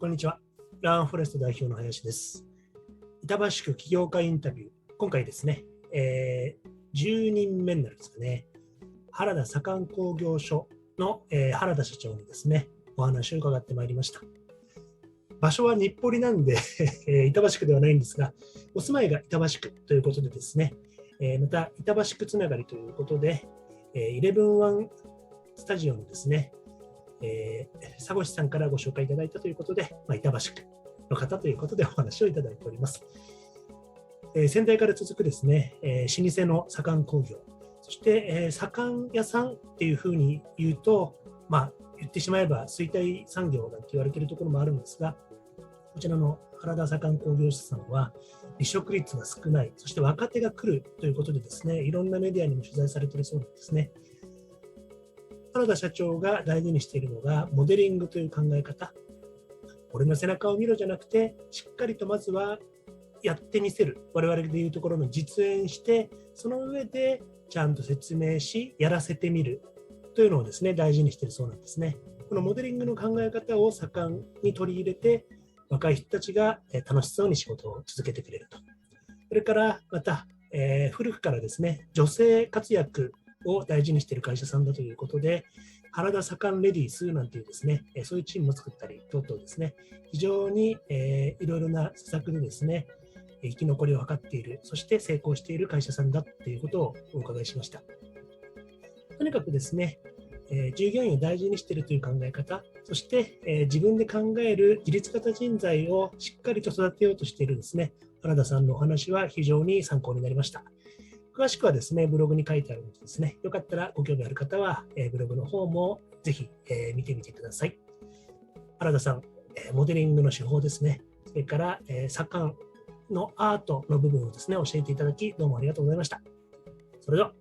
こんにちは。ランフォレスト代表の林です。板橋区起業家インタビュー。今回ですね、えー10人目になるんですかね。原田左官工業所の、えー原田社長にですね、お話を伺ってまいりました。場所は日暮里なんで、えー板橋区ではないんですが、お住まいが板橋区ということでですね、えーまた板橋区つながりということで、えー、イレブンワンスタジオのですね、えー、佐越さんからご紹介いただいたということで、まあ、板橋区の方ということでお話をいただいております。えー先代から続くですね、えー老舗の左官工業、そして、えー左官屋さんっていうふうに言うと、まあ、言ってしまえば衰退産業なんて言われているところもあるんですが、こちらの原田左官工業者さんは、離職率が少ない、そして若手が来るということでですね、いろんなメディアにも取材されているそうなんですね。原田社長が大事にしているのが、モデリングという考え方。俺の背中を見ろじゃなくて、しっかりとまずはやってみせる。我々でいうところの実演して、その上でちゃんと説明し、やらせてみるというのをですね、大事にしているそうなんですね。このモデリングの考え方を盛んに取り入れて、若い人たちが楽しそうに仕事を続けてくれると。それからまた、えー古くからですね、女性活躍を大事にしている会社さんだということで、原田盛レディースなんていうですね、えそういうチームを作ったり等々ですね、非常に、えーいろいろな施策でですね、え生き残りを図っている、そして成功している会社さんだということをお伺いしました。とにかくですね、えー従業員を大事にしているという考え方、そして、えー自分で考える自立型人材をしっかりと育てようとしているですね、原田さんのお話は非常に参考になりました。詳しくはですね、ブログに書いてあるのでですね、よかったらご興味ある方は、えブログの方もぜひ、え見てみてください。原田さん、えモデリングの手法ですね、それから、え左官のアートの部分をですね、教えていただき、どうもありがとうございました。それでは。